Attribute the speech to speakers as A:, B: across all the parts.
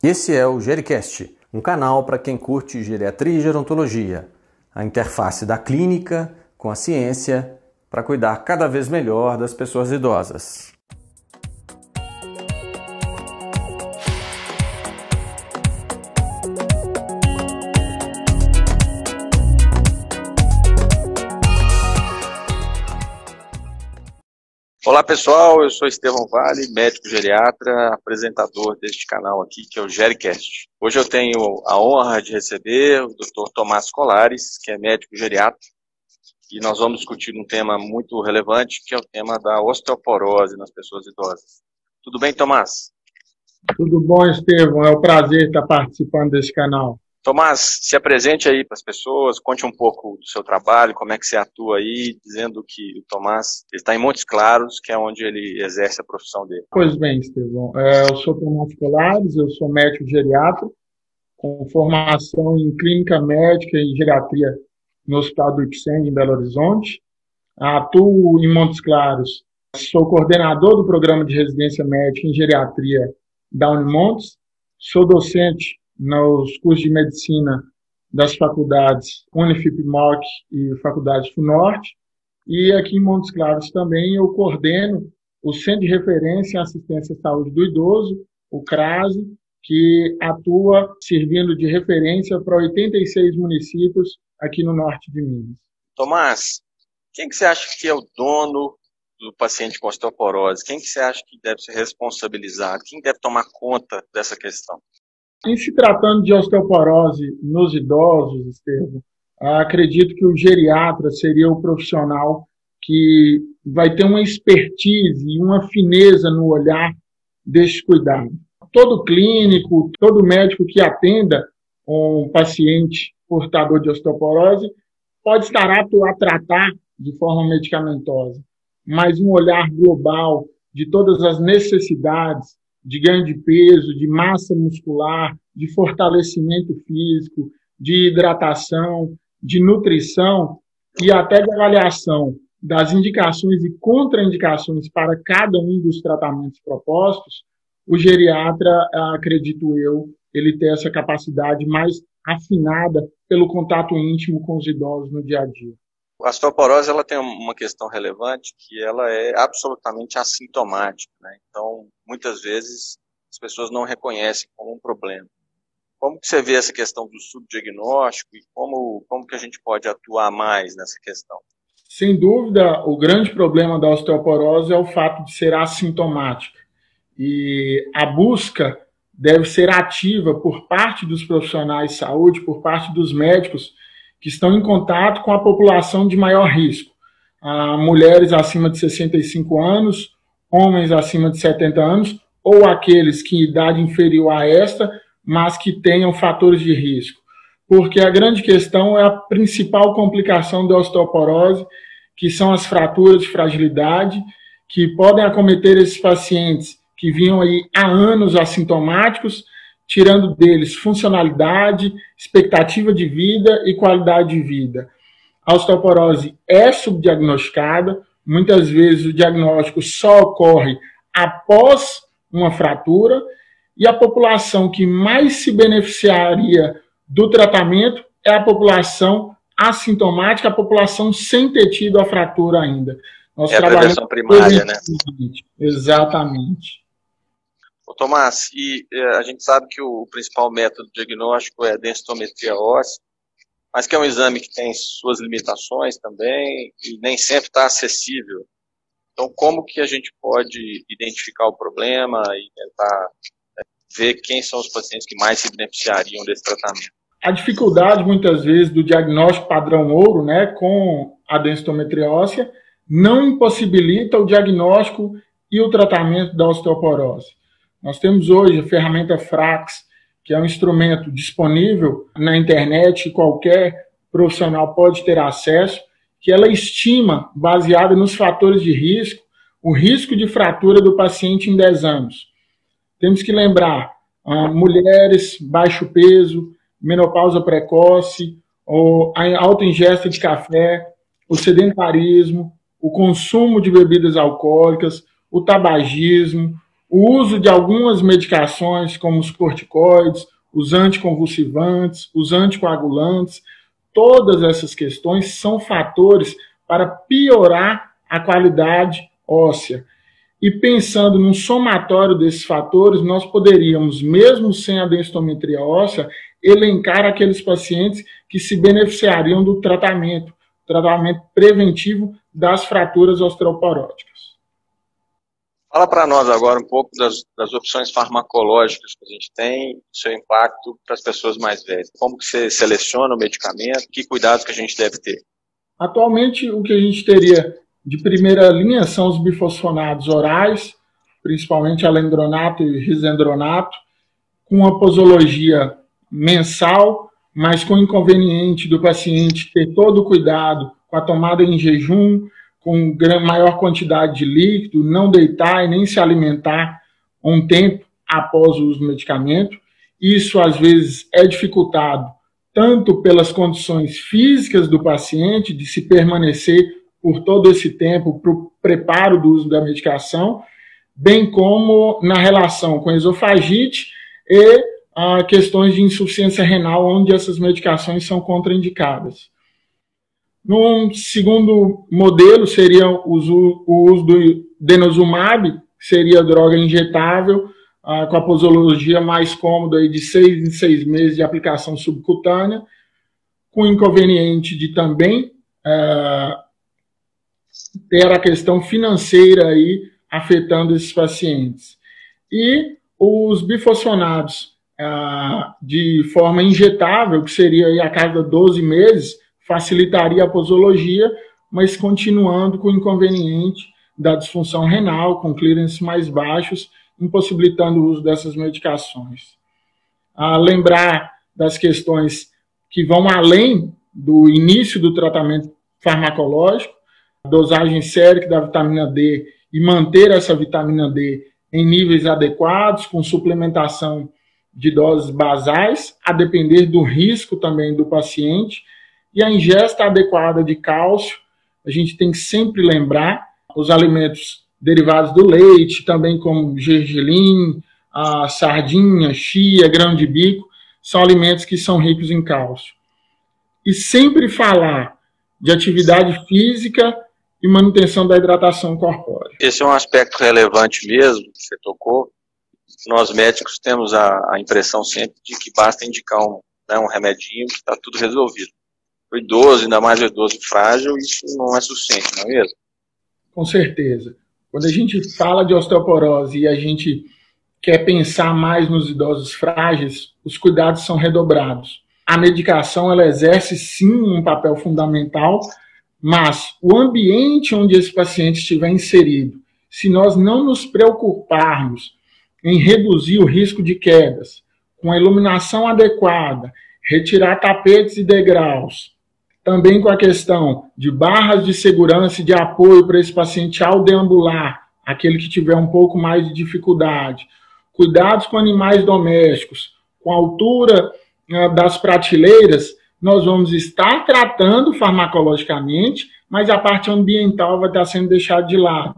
A: Esse é o Gericast, um canal para quem curte geriatria e gerontologia, a interface da clínica com a ciência para cuidar cada vez melhor das pessoas idosas.
B: Olá pessoal, eu sou Estevão Vale, médico geriatra, apresentador deste canal aqui, que é o Gericast. Hoje eu tenho a honra de receber o Dr. Tomás Colares, que é médico geriatra, e nós vamos discutir um tema muito relevante, que é o tema da osteoporose nas pessoas idosas. Tudo bem, Tomás?
C: Tudo bom, Estevão. É um prazer estar participando desse canal.
B: Tomás, se apresente aí para as pessoas, conte um pouco do seu trabalho, como é que você atua aí, dizendo que o Tomás está em Montes Claros, que é onde ele exerce a profissão dele.
C: Pois bem, Estevão, é, eu sou Tomás Colares, eu sou médico geriatra, com formação em clínica médica e geriatria no Hospital do Ipsen, em Belo Horizonte. Atuo em Montes Claros, sou coordenador do programa de residência médica em geriatria da Unimontes, sou docente nos cursos de medicina das faculdades Unifip-MOC e Faculdade FUNORTE. E aqui em Montes Claros também eu coordeno o Centro de Referência em Assistência à Saúde do Idoso, o CRASE, que atua servindo de referência para 86 municípios aqui no norte de Minas.
B: Tomás, quem que você acha que é o dono do paciente com osteoporose? Quem que você acha que deve ser responsabilizado? Quem deve tomar conta dessa questão?
C: Em se tratando de osteoporose nos idosos, Estevam, acredito que o geriatra seria o profissional que vai ter uma expertise e uma fineza no olhar deste cuidado. Todo clínico, todo médico que atenda um paciente portador de osteoporose pode estar apto a tratar de forma medicamentosa, mas um olhar global de todas as necessidades de ganho de peso, de massa muscular, de fortalecimento físico, de hidratação, de nutrição e até de avaliação das indicações e contraindicações para cada um dos tratamentos propostos, o geriatra, acredito eu, ele tem essa capacidade mais afinada pelo contato íntimo com os idosos no dia a dia.
B: A osteoporose ela tem uma questão relevante que ela é absolutamente assintomática, né? Então, muitas vezes as pessoas não reconhecem como um problema. Como que você vê essa questão do subdiagnóstico e como como que a gente pode atuar mais nessa questão?
C: Sem dúvida, o grande problema da osteoporose é o fato de ser assintomática. E a busca deve ser ativa por parte dos profissionais de saúde, por parte dos médicos, que estão em contato com a população de maior risco. Ah, mulheres acima de 65 anos, homens acima de 70 anos, ou aqueles que em idade inferior a esta, mas que tenham fatores de risco. Porque a grande questão é a principal complicação da osteoporose, que são as fraturas de fragilidade, que podem acometer esses pacientes que vinham aí há anos assintomáticos, tirando deles funcionalidade, expectativa de vida e qualidade de vida. A osteoporose é subdiagnosticada, muitas vezes o diagnóstico só ocorre após uma fratura, e a população que mais se beneficiaria do tratamento é a população assintomática, a população sem ter tido a fratura ainda.
B: Nós é a prevenção primária, né?
C: Exatamente.
B: Ô, Tomás, e é, a gente sabe que o principal método diagnóstico é a densitometria óssea, mas que é um exame que tem suas limitações também e nem sempre está acessível. Então, como que a gente pode identificar o problema e tentar é, ver quem são os pacientes que mais se beneficiariam desse tratamento?
C: A dificuldade, muitas vezes, do diagnóstico padrão ouro, né, com a densitometria óssea, não impossibilita o diagnóstico e o tratamento da osteoporose. Nós temos hoje a ferramenta Frax, que é um instrumento disponível na internet, qualquer profissional pode ter acesso, que ela estima, baseada nos fatores de risco, o risco de fratura do paciente em 10 anos. Temos que lembrar, ah, mulheres, baixo peso, menopausa precoce, ou a alta ingesta de café, o sedentarismo, o consumo de bebidas alcoólicas, o tabagismo, o uso de algumas medicações, como os corticoides, os anticonvulsivantes, os anticoagulantes, todas essas questões são fatores para piorar a qualidade óssea. E pensando num somatório desses fatores, nós poderíamos, mesmo sem a densitometria óssea, elencar aqueles pacientes que se beneficiariam do tratamento, tratamento preventivo das fraturas osteoporóticas.
B: Fala para nós agora um pouco das, das, opções farmacológicas que a gente tem, seu impacto para as pessoas mais velhas. Como que você seleciona o medicamento, que cuidados que a gente deve ter?
C: Atualmente, o que a gente teria de primeira linha são os bifosfonados orais, principalmente alendronato e risendronato, com a posologia mensal, mas com o inconveniente do paciente ter todo o cuidado com a tomada em jejum, com maior quantidade de líquido, não deitar e nem se alimentar um tempo após o uso do medicamento. Isso às vezes é dificultado tanto pelas condições físicas do paciente, de se permanecer por todo esse tempo para o preparo do uso da medicação, bem como na relação com esofagite e ah, questões de insuficiência renal, onde essas medicações são contraindicadas. Num segundo modelo seria o uso, o uso do denosumab, que seria droga injetável, ah, com a posologia mais cômoda aí de seis em seis meses de aplicação subcutânea, com inconveniente de também ah, ter a questão financeira aí afetando esses pacientes. E os bifosfonados ah, de forma injetável, que seria aí a cada 12 meses, facilitaria a posologia, mas continuando com o inconveniente da disfunção renal, com clearance mais baixos, impossibilitando o uso dessas medicações. A lembrar das questões que vão além do início do tratamento farmacológico, a dosagem sérica da vitamina D e manter essa vitamina D em níveis adequados, com suplementação de doses basais, a depender do risco também do paciente, e a ingesta adequada de cálcio, a gente tem que sempre lembrar os alimentos derivados do leite, também como gergelim, a sardinha, chia, grão de bico, são alimentos que são ricos em cálcio. E sempre falar de atividade física e manutenção da hidratação corpórea.
B: Esse é um aspecto relevante mesmo, que você tocou. Nós médicos temos a, impressão sempre de que basta indicar um, né, um remedinho que está tudo resolvido o idoso, ainda mais o idoso frágil, isso não é suficiente, não é mesmo?
C: Com certeza. Quando a gente fala de osteoporose e a gente quer pensar mais nos idosos frágeis, os cuidados são redobrados. A medicação ela exerce sim um papel fundamental, mas o ambiente onde esse paciente estiver inserido, se nós não nos preocuparmos em reduzir o risco de quedas, com a iluminação adequada, retirar tapetes e degraus, também com a questão de barras de segurança e de apoio para esse paciente ao deambular, aquele que tiver um pouco mais de dificuldade. Cuidados com animais domésticos, com a altura uh, das prateleiras, nós vamos estar tratando farmacologicamente, mas a parte ambiental vai estar sendo deixada de lado.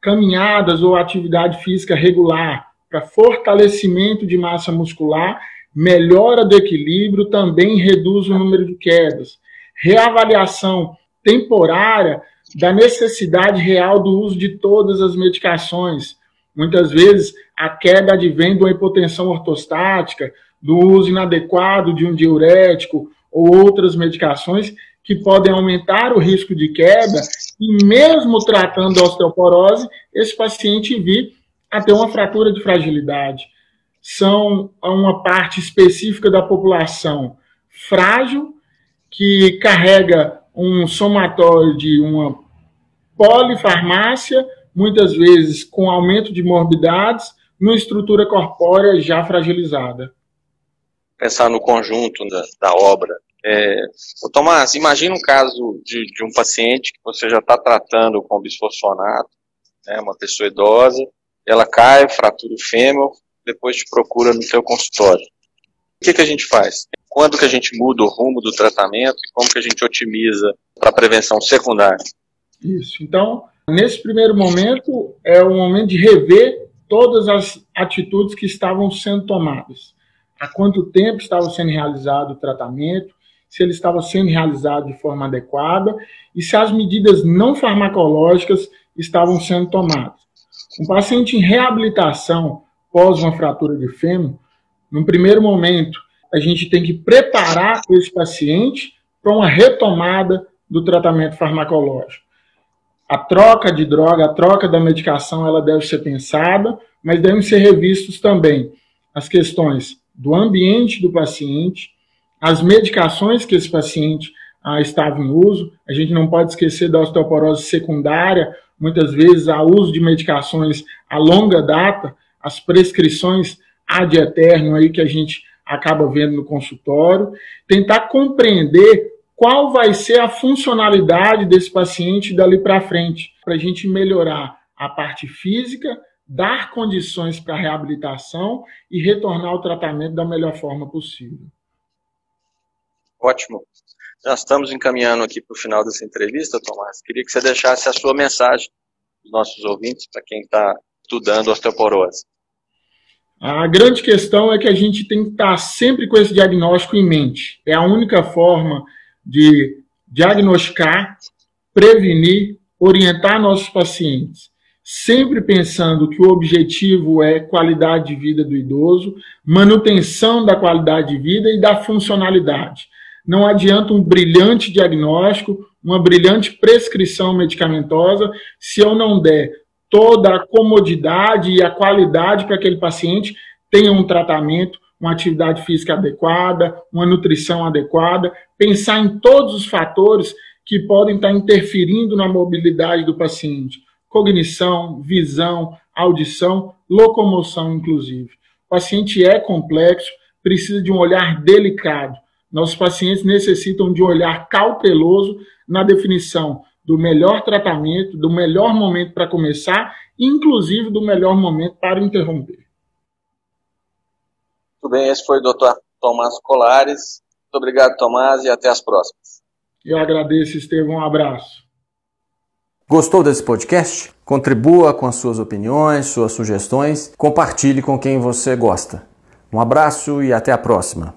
C: Caminhadas ou atividade física regular para fortalecimento de massa muscular, melhora do equilíbrio, também reduz o número de quedas reavaliação temporária da necessidade real do uso de todas as medicações. Muitas vezes a queda advém de uma hipotensão ortostática, do uso inadequado de um diurético ou outras medicações que podem aumentar o risco de queda e mesmo tratando a osteoporose, esse paciente vir a ter uma fratura de fragilidade. São uma parte específica da população frágil que carrega um somatório de uma polifarmácia, muitas vezes com aumento de morbidades, numa estrutura corpórea já fragilizada.
B: Pensar no conjunto da, da obra. É, Tomás, imagina um caso de, de um paciente que você já está tratando com bisfosfonato, né, uma pessoa idosa, ela cai, fratura o fêmur, depois te procura no seu consultório. O que, que a gente faz? Quando que a gente muda o rumo do tratamento e como que a gente otimiza para a prevenção secundária.
C: Isso. Então, nesse primeiro momento, é o momento de rever todas as atitudes que estavam sendo tomadas. Há quanto tempo estava sendo realizado o tratamento, se ele estava sendo realizado de forma adequada e se as medidas não farmacológicas estavam sendo tomadas. Um paciente em reabilitação pós uma fratura de fêmur, no primeiro momento, a gente tem que preparar esse paciente para uma retomada do tratamento farmacológico. A troca de droga, a troca da medicação, ela deve ser pensada, mas devem ser revistos também as questões do ambiente do paciente, as medicações que esse paciente ah, estava em uso. A gente não pode esquecer da osteoporose secundária, muitas vezes há uso de medicações a longa data, as prescrições ad eterno aí que a gente acaba vendo no consultório, tentar compreender qual vai ser a funcionalidade desse paciente dali para frente, para a gente melhorar a parte física, dar condições para a reabilitação e retornar ao tratamento da melhor forma possível.
B: Ótimo. Nós estamos encaminhando aqui para o final dessa entrevista, Tomás. Queria que você deixasse a sua mensagem para os nossos ouvintes, para quem está estudando osteoporose.
C: A grande questão é que a gente tem que estar sempre com esse diagnóstico em mente. É a única forma de diagnosticar, prevenir, orientar nossos pacientes. Sempre pensando que o objetivo é qualidade de vida do idoso, manutenção da qualidade de vida e da funcionalidade. Não adianta um brilhante diagnóstico, uma brilhante prescrição medicamentosa, se eu não der toda a comodidade e a qualidade para aquele paciente tenha um tratamento, uma atividade física adequada, uma nutrição adequada, pensar em todos os fatores que podem estar interferindo na mobilidade do paciente, cognição, visão, audição, locomoção, inclusive. O paciente é complexo, precisa de um olhar delicado. Nossos pacientes necessitam de um olhar cauteloso na definição do melhor tratamento, do melhor momento para começar, inclusive do melhor momento para interromper.
B: Muito bem, esse foi o Dr. Tomás Colares. Muito obrigado, Tomás, e até as próximas.
C: Eu agradeço, Estevão. Um abraço.
A: Gostou desse podcast? Contribua com as suas opiniões, suas sugestões, compartilhe com quem você gosta. Um abraço e até a próxima.